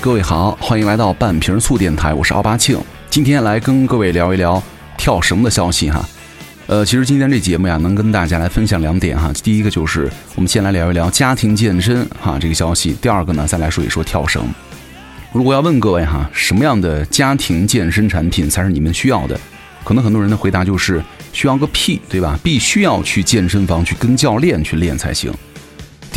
各位好，欢迎来到半瓶醋电台，我是奥巴庆，今天来跟各位聊一聊跳绳的消息哈。呃，其实今天这节目呀，能跟大家来分享两点哈。第一个就是我们先来聊一聊家庭健身哈这个消息，第二个呢，再来说一说跳绳。如果要问各位哈，什么样的家庭健身产品才是你们需要的？可能很多人的回答就是需要个屁，对吧？必须要去健身房去跟教练去练才行。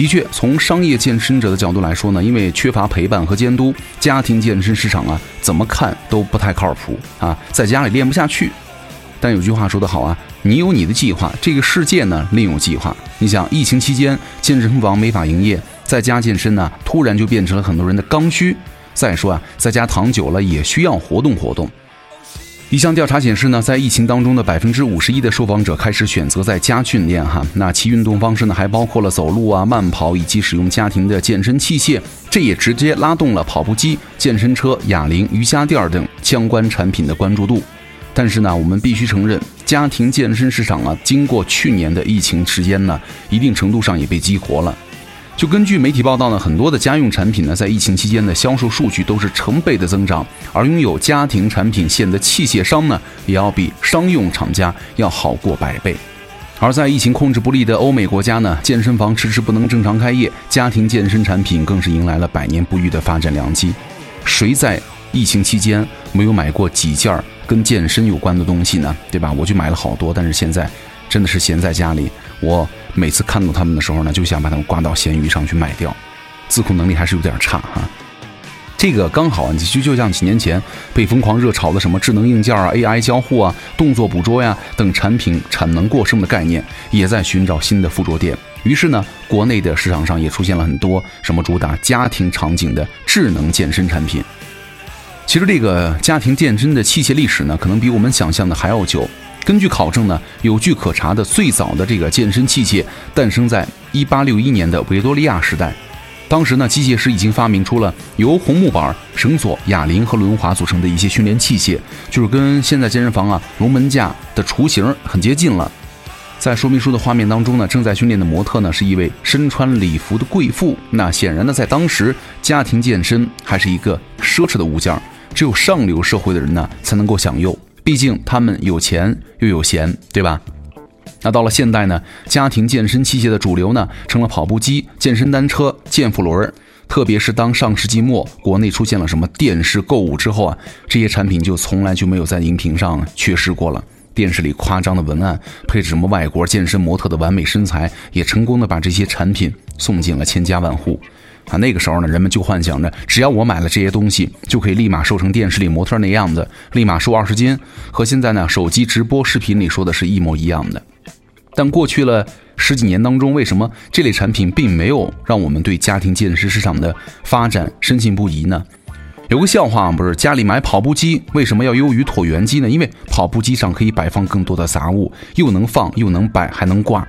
的确，从商业健身者的角度来说呢，因为缺乏陪伴和监督，家庭健身市场啊，怎么看都不太靠谱啊，在家里练不下去。但有句话说得好啊，你有你的计划，这个世界呢另有计划。你想，疫情期间健身房没法营业，在家健身呢，突然就变成了很多人的刚需。再说啊，在家躺久了也需要活动活动。一项调查显示呢，在疫情当中的百分之五十一的受访者开始选择在家训练哈。那其运动方式呢，还包括了走路啊、慢跑以及使用家庭的健身器械，这也直接拉动了跑步机、健身车、哑铃、瑜伽垫等相关产品的关注度。但是呢，我们必须承认，家庭健身市场啊，经过去年的疫情时间呢，一定程度上也被激活了。就根据媒体报道呢，很多的家用产品呢，在疫情期间的销售数据都是成倍的增长，而拥有家庭产品线的器械商呢，也要比商用厂家要好过百倍。而在疫情控制不力的欧美国家呢，健身房迟迟不能正常开业，家庭健身产品更是迎来了百年不遇的发展良机。谁在疫情期间没有买过几件？跟健身有关的东西呢，对吧？我就买了好多，但是现在真的是闲在家里。我每次看到他们的时候呢，就想把他们挂到闲鱼上去卖掉，自控能力还是有点差哈。这个刚好啊，就就像几年前被疯狂热炒的什么智能硬件啊、AI 交互啊、动作捕捉呀等产品产能过剩的概念，也在寻找新的附着点。于是呢，国内的市场上也出现了很多什么主打家庭场景的智能健身产品。其实这个家庭健身的器械历史呢，可能比我们想象的还要久。根据考证呢，有据可查的最早的这个健身器械诞生在1861年的维多利亚时代。当时呢，机械师已经发明出了由红木板、绳索、哑铃和轮滑组成的一些训练器械，就是跟现在健身房啊龙门架的雏形很接近了。在说明书的画面当中呢，正在训练的模特呢是一位身穿礼服的贵妇。那显然呢，在当时家庭健身还是一个奢侈的物件。只有上流社会的人呢才能够享用，毕竟他们有钱又有闲，对吧？那到了现代呢，家庭健身器械的主流呢成了跑步机、健身单车、健腹轮。特别是当上世纪末国内出现了什么电视购物之后啊，这些产品就从来就没有在荧屏上缺失过了。电视里夸张的文案，配置什么外国健身模特的完美身材，也成功的把这些产品送进了千家万户。啊，那个时候呢，人们就幻想着，只要我买了这些东西，就可以立马瘦成电视里模特那样子，立马瘦二十斤，和现在呢手机直播视频里说的是一模一样的。但过去了十几年当中，为什么这类产品并没有让我们对家庭健身市场的发展深信不疑呢？有个笑话，不是家里买跑步机为什么要优于椭圆机呢？因为跑步机上可以摆放更多的杂物，又能放又能摆还能挂。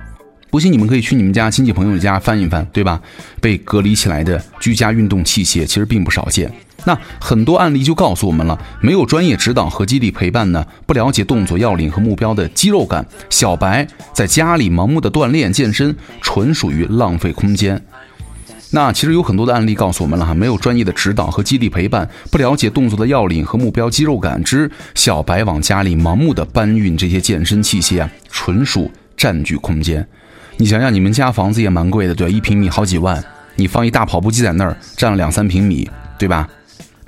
不信你们可以去你们家亲戚朋友家翻一翻，对吧？被隔离起来的居家运动器械其实并不少见。那很多案例就告诉我们了，没有专业指导和激励陪伴呢，不了解动作要领和目标的肌肉感，小白在家里盲目的锻炼健身，纯属于浪费空间。那其实有很多的案例告诉我们了哈，没有专业的指导和激励陪伴，不了解动作的要领和目标肌肉感知，小白往家里盲目的搬运这些健身器械啊，纯属占据空间。你想想，你们家房子也蛮贵的，对一平米好几万，你放一大跑步机在那儿，占了两三平米，对吧？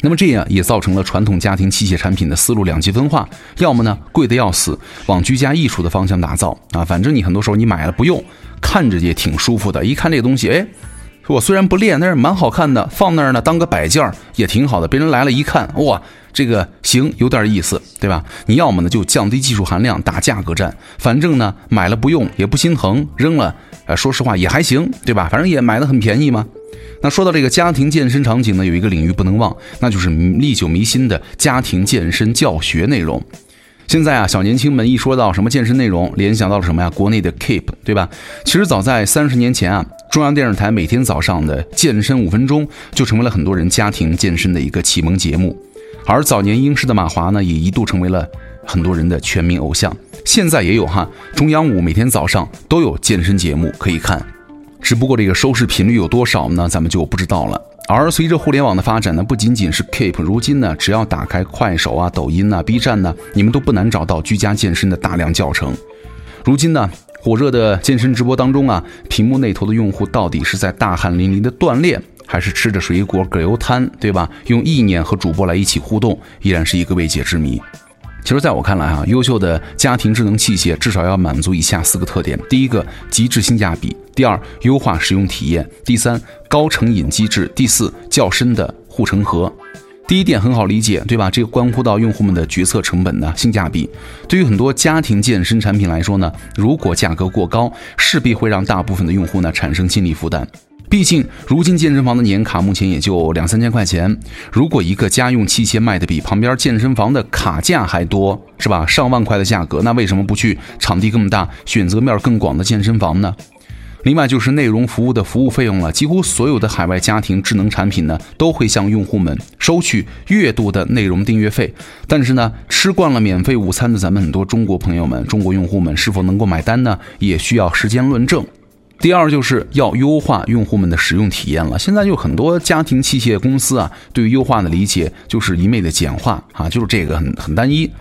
那么这样也造成了传统家庭器械产品的思路两极分化，要么呢贵的要死，往居家艺术的方向打造啊，反正你很多时候你买了不用，看着也挺舒服的，一看这个东西，哎。我虽然不练，但是蛮好看的，放那儿呢当个摆件儿也挺好的。别人来了一看，哇，这个行，有点意思，对吧？你要么呢就降低技术含量打价格战，反正呢买了不用也不心疼，扔了，呃，说实话也还行，对吧？反正也买的很便宜嘛。那说到这个家庭健身场景呢，有一个领域不能忘，那就是历久弥新的家庭健身教学内容。现在啊，小年轻们一说到什么健身内容，联想到了什么呀？国内的 Keep，对吧？其实早在三十年前啊。中央电视台每天早上的健身五分钟就成为了很多人家庭健身的一个启蒙节目，而早年英式的马华呢，也一度成为了很多人的全民偶像。现在也有哈，中央五每天早上都有健身节目可以看，只不过这个收视频率有多少呢？咱们就不知道了。而随着互联网的发展呢，不仅仅是 Keep，如今呢，只要打开快手啊、抖音啊、B 站呢，你们都不难找到居家健身的大量教程。如今呢，火热的健身直播当中啊，屏幕那头的用户到底是在大汗淋漓的锻炼，还是吃着水果葛优瘫，对吧？用意念和主播来一起互动，依然是一个未解之谜。其实，在我看来啊，优秀的家庭智能器械至少要满足以下四个特点：第一个，极致性价比；第二，优化使用体验；第三，高成瘾机制；第四，较深的护城河。第一点很好理解，对吧？这个关乎到用户们的决策成本呢性价比。对于很多家庭健身产品来说呢，如果价格过高，势必会让大部分的用户呢产生心理负担。毕竟，如今健身房的年卡目前也就两三千块钱。如果一个家用器械卖的比旁边健身房的卡价还多，是吧？上万块的价格，那为什么不去场地更大、选择面更广的健身房呢？另外就是内容服务的服务费用了。几乎所有的海外家庭智能产品呢，都会向用户们收取月度的内容订阅费。但是呢，吃惯了免费午餐的咱们很多中国朋友们、中国用户们，是否能够买单呢？也需要时间论证。第二就是要优化用户们的使用体验了。现在有很多家庭器械公司啊，对于优化的理解就是一昧的简化啊，就是这个很很单一，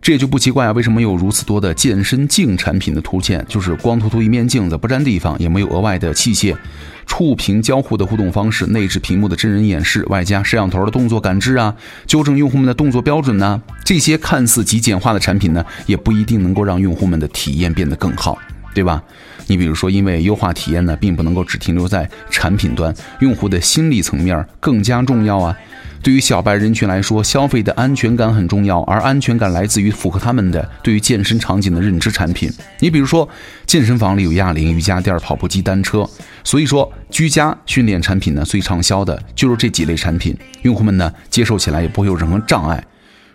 这也就不奇怪啊。为什么有如此多的健身镜产品的图片，就是光秃秃一面镜子，不占地方，也没有额外的器械，触屏交互的互动方式，内置屏幕的真人演示，外加摄像头的动作感知啊，纠正用户们的动作标准呢？这些看似极简化的产品呢，也不一定能够让用户们的体验变得更好。对吧？你比如说，因为优化体验呢，并不能够只停留在产品端，用户的心理层面更加重要啊。对于小白人群来说，消费的安全感很重要，而安全感来自于符合他们的对于健身场景的认知产品。你比如说，健身房里有哑铃、瑜伽垫、跑步机、单车，所以说居家训练产品呢，最畅销的就是这几类产品，用户们呢接受起来也不会有任何障碍。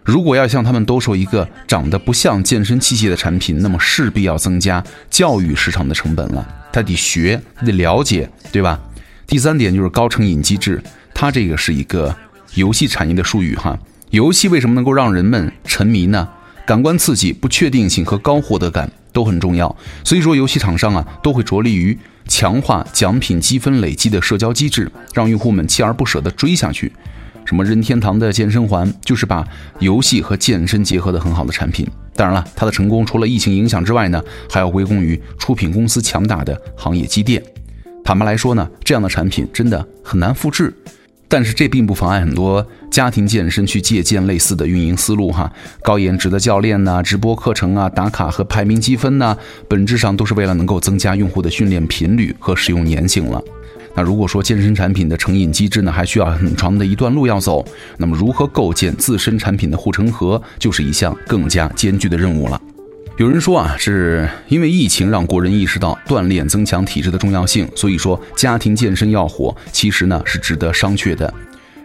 如果要向他们兜售一个长得不像健身器械的产品，那么势必要增加教育市场的成本了。他得学，他得了解，对吧？第三点就是高成瘾机制，它这个是一个游戏产业的术语哈。游戏为什么能够让人们沉迷呢？感官刺激、不确定性和高获得感都很重要。所以说，游戏厂商啊都会着力于强化奖品积分累积的社交机制，让用户们锲而不舍地追下去。什么任天堂的健身环就是把游戏和健身结合的很好的产品。当然了，它的成功除了疫情影响之外呢，还要归功于出品公司强大的行业积淀。坦白来说呢，这样的产品真的很难复制。但是这并不妨碍很多家庭健身去借鉴类似的运营思路哈。高颜值的教练呐，直播课程啊，打卡和排名积分呐，本质上都是为了能够增加用户的训练频率和使用粘性了。那如果说健身产品的成瘾机制呢，还需要很长的一段路要走，那么如何构建自身产品的护城河，就是一项更加艰巨的任务了。有人说啊，是因为疫情让国人意识到锻炼增强体质的重要性，所以说家庭健身要火，其实呢是值得商榷的。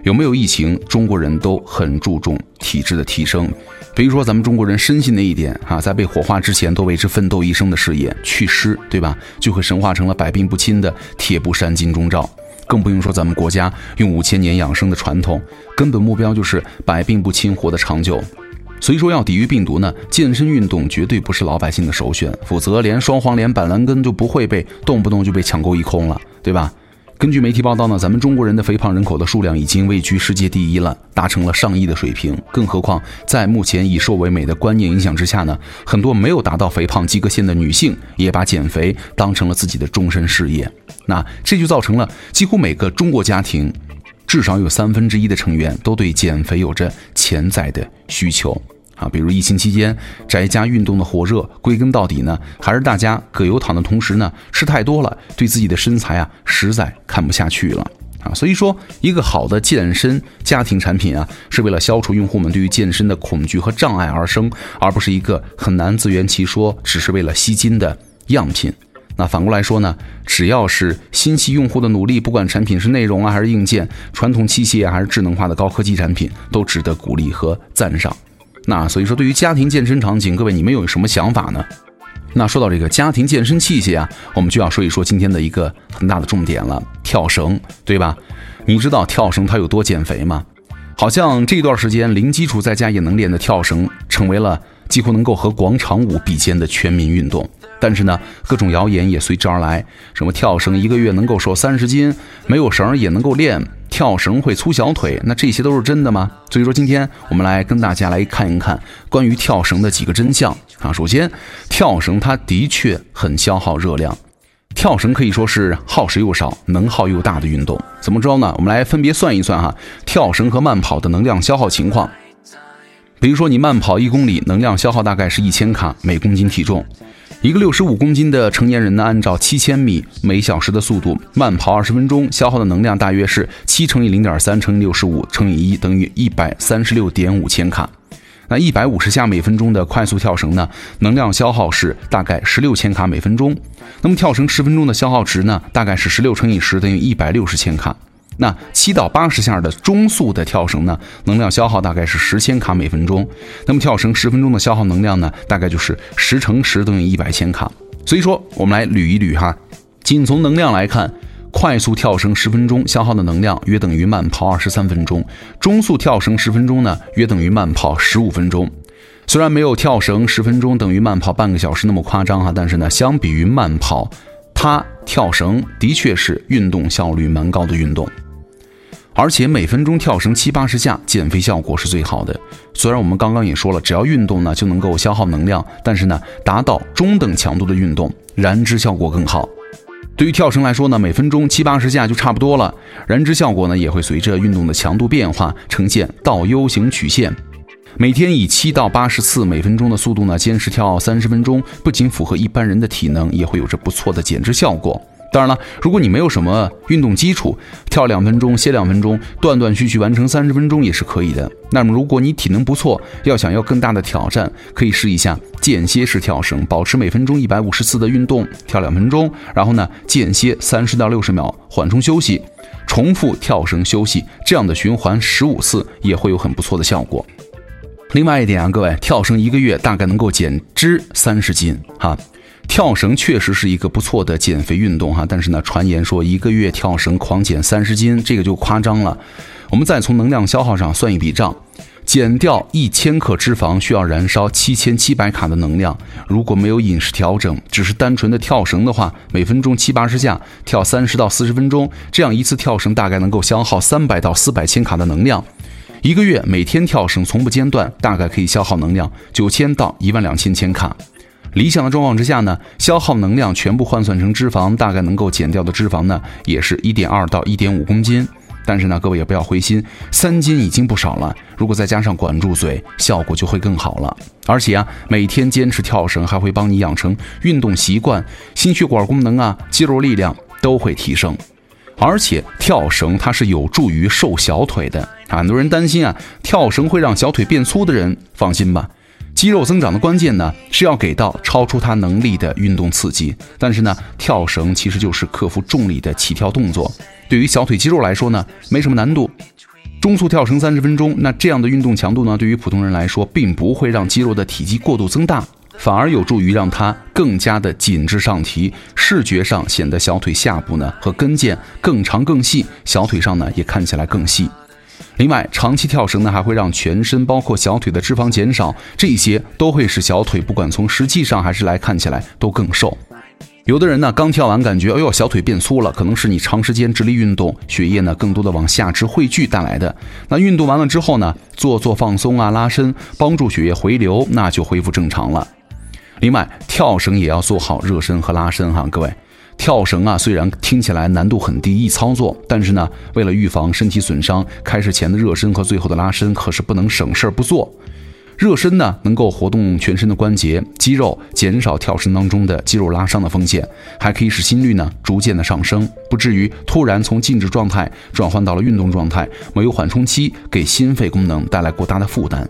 有没有疫情，中国人都很注重体质的提升。比如说咱们中国人深信的一点啊，在被火化之前都为之奋斗一生的事业祛湿，对吧？就会神化成了百病不侵的铁布衫金钟罩。更不用说咱们国家用五千年养生的传统，根本目标就是百病不侵，活得长久。所以说要抵御病毒呢，健身运动绝对不是老百姓的首选，否则连双黄连、板蓝根就不会被动不动就被抢购一空了，对吧？根据媒体报道呢，咱们中国人的肥胖人口的数量已经位居世界第一了，达成了上亿的水平。更何况，在目前以瘦为美的观念影响之下呢，很多没有达到肥胖及格线的女性也把减肥当成了自己的终身事业。那这就造成了几乎每个中国家庭，至少有三分之一的成员都对减肥有着潜在的需求。啊，比如疫情期间宅家运动的火热，归根到底呢，还是大家葛优躺的同时呢，吃太多了，对自己的身材啊，实在看不下去了啊。所以说，一个好的健身家庭产品啊，是为了消除用户们对于健身的恐惧和障碍而生，而不是一个很难自圆其说，只是为了吸金的样品。那反过来说呢，只要是新奇用户的努力，不管产品是内容啊，还是硬件，传统器械啊，还是智能化的高科技产品，都值得鼓励和赞赏。那所以说，对于家庭健身场景，各位你们有什么想法呢？那说到这个家庭健身器械啊，我们就要说一说今天的一个很大的重点了——跳绳，对吧？你知道跳绳它有多减肥吗？好像这段时间零基础在家也能练的跳绳，成为了几乎能够和广场舞比肩的全民运动。但是呢，各种谣言也随之而来，什么跳绳一个月能够瘦三十斤，没有绳也能够练，跳绳会粗小腿，那这些都是真的吗？所以说，今天我们来跟大家来看一看关于跳绳的几个真相啊。首先，跳绳它的确很消耗热量，跳绳可以说是耗时又少、能耗又大的运动。怎么着呢？我们来分别算一算哈，跳绳和慢跑的能量消耗情况。比如说，你慢跑一公里，能量消耗大概是一千卡每公斤体重。一个六十五公斤的成年人呢，按照七千米每小时的速度慢跑二十分钟，消耗的能量大约是七乘以零点三乘以六十五乘以一等于一百三十六点五千卡。那一百五十下每分钟的快速跳绳呢，能量消耗是大概十六千卡每分钟。那么跳绳十分钟的消耗值呢，大概是十六乘以十等于一百六十千卡。那七到八十下的中速的跳绳呢，能量消耗大概是十千卡每分钟。那么跳绳十分钟的消耗能量呢，大概就是十乘十等于一百千卡。所以说，我们来捋一捋哈，仅从能量来看，快速跳绳十分钟消耗的能量约等于慢跑二十三分钟，中速跳绳十分钟呢，约等于慢跑十五分钟。虽然没有跳绳十分钟等于慢跑半个小时那么夸张哈，但是呢，相比于慢跑，它跳绳的确是运动效率蛮高的运动。而且每分钟跳绳七八十下，减肥效果是最好的。虽然我们刚刚也说了，只要运动呢就能够消耗能量，但是呢，达到中等强度的运动，燃脂效果更好。对于跳绳来说呢，每分钟七八十下就差不多了，燃脂效果呢也会随着运动的强度变化呈现倒 U 型曲线。每天以七到八十次每分钟的速度呢，坚持跳三十分钟，不仅符合一般人的体能，也会有着不错的减脂效果。当然了，如果你没有什么运动基础，跳两分钟，歇两分钟，断断续续完成三十分钟也是可以的。那么，如果你体能不错，要想要更大的挑战，可以试一下间歇式跳绳，保持每分钟一百五十次的运动，跳两分钟，然后呢间歇三十到六十秒，缓冲休息，重复跳绳休息，这样的循环十五次也会有很不错的效果。另外一点啊，各位，跳绳一个月大概能够减脂三十斤哈。跳绳确实是一个不错的减肥运动哈，但是呢，传言说一个月跳绳狂减三十斤，这个就夸张了。我们再从能量消耗上算一笔账，减掉一千克脂肪需要燃烧七千七百卡的能量。如果没有饮食调整，只是单纯的跳绳的话，每分钟七八十下，跳三十到四十分钟，这样一次跳绳大概能够消耗三百到四百千卡的能量。一个月每天跳绳从不间断，大概可以消耗能量九千到一万两千千卡。理想的状况之下呢，消耗能量全部换算成脂肪，大概能够减掉的脂肪呢，也是一点二到一点五公斤。但是呢，各位也不要灰心，三斤已经不少了。如果再加上管住嘴，效果就会更好了。而且啊，每天坚持跳绳还会帮你养成运动习惯，心血管功能啊，肌肉力量都会提升。而且跳绳它是有助于瘦小腿的。很多人担心啊，跳绳会让小腿变粗的人，放心吧。肌肉增长的关键呢，是要给到超出他能力的运动刺激。但是呢，跳绳其实就是克服重力的起跳动作，对于小腿肌肉来说呢，没什么难度。中速跳绳三十分钟，那这样的运动强度呢，对于普通人来说，并不会让肌肉的体积过度增大，反而有助于让它更加的紧致上提，视觉上显得小腿下部呢和跟腱更长更细，小腿上呢也看起来更细。另外，长期跳绳呢，还会让全身包括小腿的脂肪减少，这些都会使小腿不管从实际上还是来看起来都更瘦。有的人呢，刚跳完感觉，哎呦，小腿变粗了，可能是你长时间直立运动，血液呢更多的往下肢汇聚带来的。那运动完了之后呢，做做放松啊，拉伸，帮助血液回流，那就恢复正常了。另外，跳绳也要做好热身和拉伸哈，各位。跳绳啊，虽然听起来难度很低，易操作，但是呢，为了预防身体损伤，开始前的热身和最后的拉伸可是不能省事儿不做。热身呢，能够活动全身的关节、肌肉，减少跳绳当中的肌肉拉伤的风险，还可以使心率呢逐渐的上升，不至于突然从静止状态转换到了运动状态，没有缓冲期，给心肺功能带来过大的负担。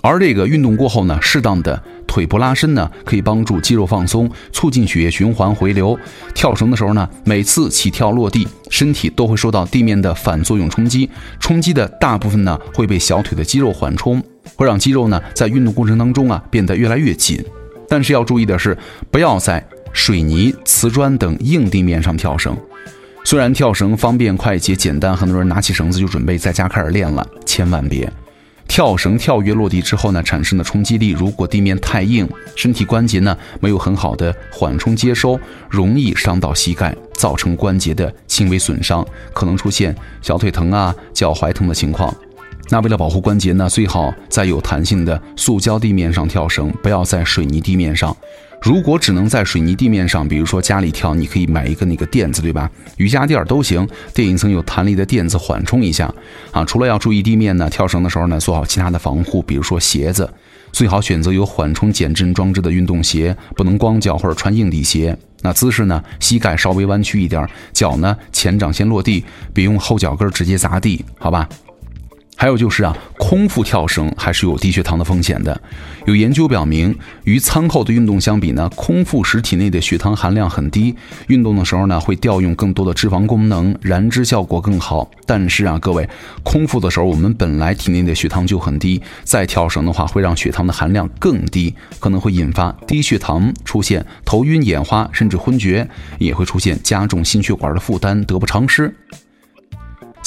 而这个运动过后呢，适当的腿部拉伸呢，可以帮助肌肉放松，促进血液循环回流。跳绳的时候呢，每次起跳落地，身体都会受到地面的反作用冲击，冲击的大部分呢会被小腿的肌肉缓冲，会让肌肉呢在运动过程当中啊变得越来越紧。但是要注意的是，不要在水泥、瓷砖等硬地面上跳绳。虽然跳绳方便快捷简单，很多人拿起绳子就准备在家开始练了，千万别。跳绳跳跃落地之后呢，产生的冲击力，如果地面太硬，身体关节呢没有很好的缓冲接收，容易伤到膝盖，造成关节的轻微损伤，可能出现小腿疼啊、脚踝疼的情况。那为了保护关节呢，最好在有弹性的塑胶地面上跳绳，不要在水泥地面上。如果只能在水泥地面上，比如说家里跳，你可以买一个那个垫子，对吧？瑜伽垫都行，垫一层有弹力的垫子缓冲一下。啊，除了要注意地面呢，跳绳的时候呢，做好其他的防护，比如说鞋子，最好选择有缓冲减震装置的运动鞋，不能光脚或者穿硬底鞋。那姿势呢，膝盖稍微弯曲一点，脚呢前掌先落地，别用后脚跟直接砸地，好吧？还有就是啊，空腹跳绳还是有低血糖的风险的。有研究表明，与餐后的运动相比呢，空腹时体内的血糖含量很低。运动的时候呢，会调用更多的脂肪功能，燃脂效果更好。但是啊，各位，空腹的时候我们本来体内的血糖就很低，再跳绳的话会让血糖的含量更低，可能会引发低血糖，出现头晕眼花，甚至昏厥，也会出现加重心血管的负担，得不偿失。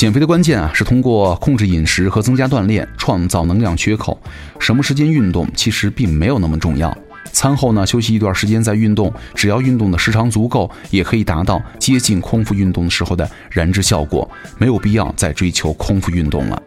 减肥的关键啊，是通过控制饮食和增加锻炼，创造能量缺口。什么时间运动其实并没有那么重要。餐后呢，休息一段时间再运动，只要运动的时长足够，也可以达到接近空腹运动的时候的燃脂效果。没有必要再追求空腹运动了。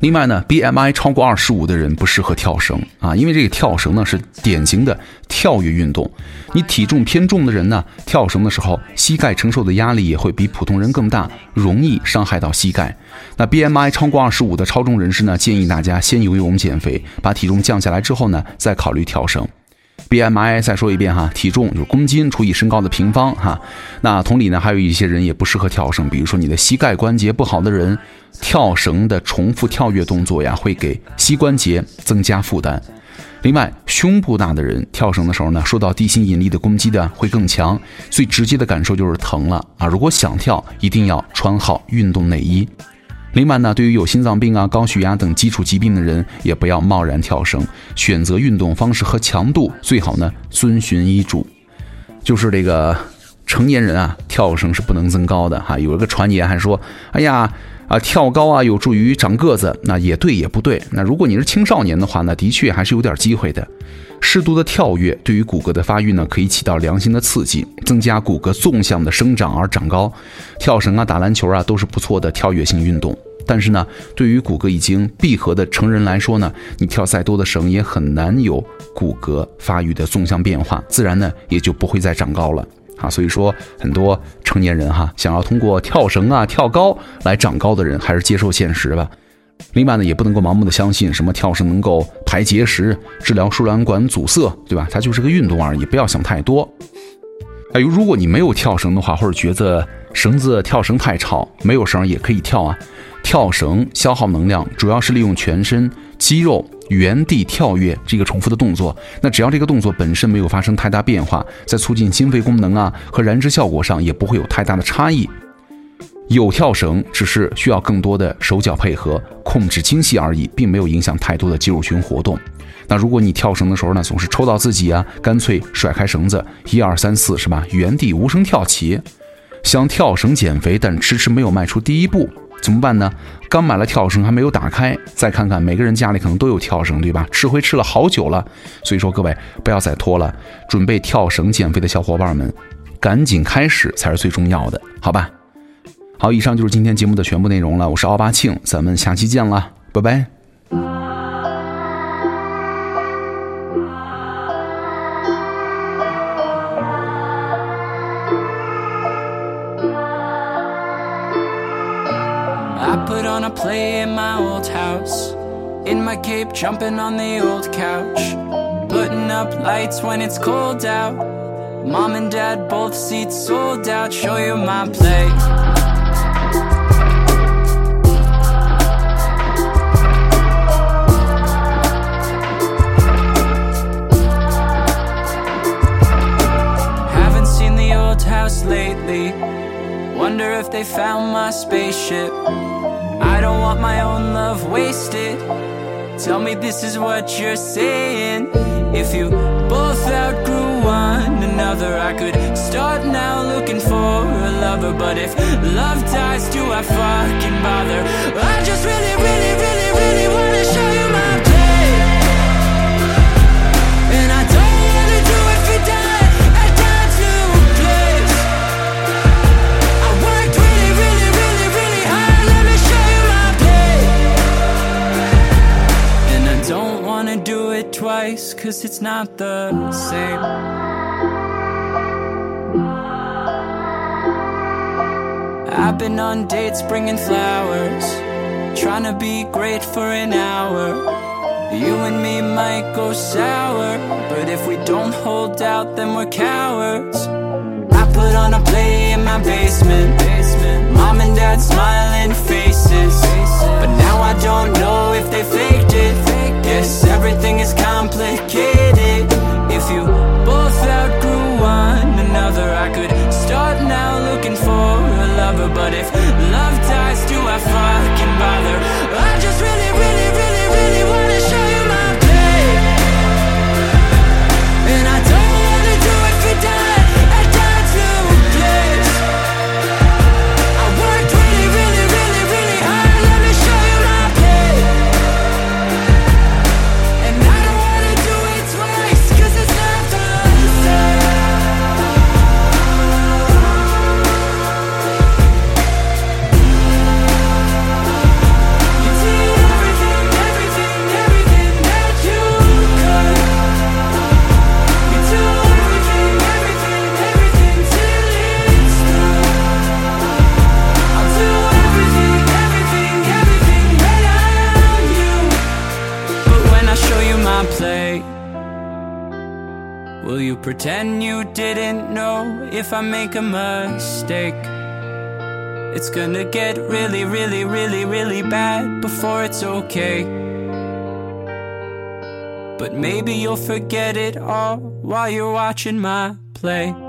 另外呢，BMI 超过二十五的人不适合跳绳啊，因为这个跳绳呢是典型的跳跃运动。你体重偏重的人呢，跳绳的时候膝盖承受的压力也会比普通人更大，容易伤害到膝盖。那 BMI 超过二十五的超重人士呢，建议大家先游泳减肥，把体重降下来之后呢，再考虑跳绳。BMI 再说一遍哈，体重就是公斤除以身高的平方哈。那同理呢，还有一些人也不适合跳绳，比如说你的膝盖关节不好的人。跳绳的重复跳跃动作呀，会给膝关节增加负担。另外，胸部大的人跳绳的时候呢，受到地心引力的攻击的会更强，最直接的感受就是疼了啊！如果想跳，一定要穿好运动内衣。另外呢，对于有心脏病啊、高血压等基础疾病的人，也不要贸然跳绳，选择运动方式和强度最好呢遵循医嘱。就是这个成年人啊，跳绳是不能增高的哈。有一个传言还说，哎呀。啊，跳高啊，有助于长个子，那也对也不对。那如果你是青少年的话呢，的确还是有点机会的。适度的跳跃对于骨骼的发育呢，可以起到良性的刺激，增加骨骼纵向的生长而长高。跳绳啊，打篮球啊，都是不错的跳跃性运动。但是呢，对于骨骼已经闭合的成人来说呢，你跳再多的绳也很难有骨骼发育的纵向变化，自然呢也就不会再长高了。啊，所以说很多成年人哈，想要通过跳绳啊、跳高来长高的人，还是接受现实吧。另外呢，也不能够盲目的相信什么跳绳能够排结石、治疗输卵管阻塞，对吧？它就是个运动而已，不要想太多。哎，如果你没有跳绳的话，或者觉得绳子跳绳太吵，没有绳也可以跳啊。跳绳消耗能量，主要是利用全身肌肉。原地跳跃这个重复的动作，那只要这个动作本身没有发生太大变化，在促进心肺功能啊和燃脂效果上也不会有太大的差异。有跳绳只是需要更多的手脚配合，控制精细而已，并没有影响太多的肌肉群活动。那如果你跳绳的时候呢，总是抽到自己啊，干脆甩开绳子，一二三四是吧？原地无声跳起，想跳绳减肥，但迟迟没有迈出第一步。怎么办呢？刚买了跳绳还没有打开，再看看每个人家里可能都有跳绳，对吧？吃灰吃了好久了，所以说各位不要再拖了，准备跳绳减肥的小伙伴们，赶紧开始才是最重要的，好吧？好，以上就是今天节目的全部内容了，我是奥巴庆，咱们下期见了，拜拜。play in my old house. In my cape, jumping on the old couch. Putting up lights when it's cold out. Mom and dad, both seats sold out. Show you my place. House lately. Wonder if they found my spaceship. I don't want my own love wasted. Tell me this is what you're saying. If you both outgrew one another, I could start now looking for a lover. But if love dies, do I fucking bother? I just really, really, really, really wanna show cause it's not the same. I've been on dates bringing flowers, trying to be great for an hour. You and me might go sour, but if we don't hold out, then we're cowards. I put on a play in my basement. Mom and dad smiling faces. But now I don't know if they faked it. Yes, everything is complicated. Pretend you didn't know if I make a mistake? It's gonna get really, really, really, really bad before it's okay. But maybe you'll forget it all while you're watching my play.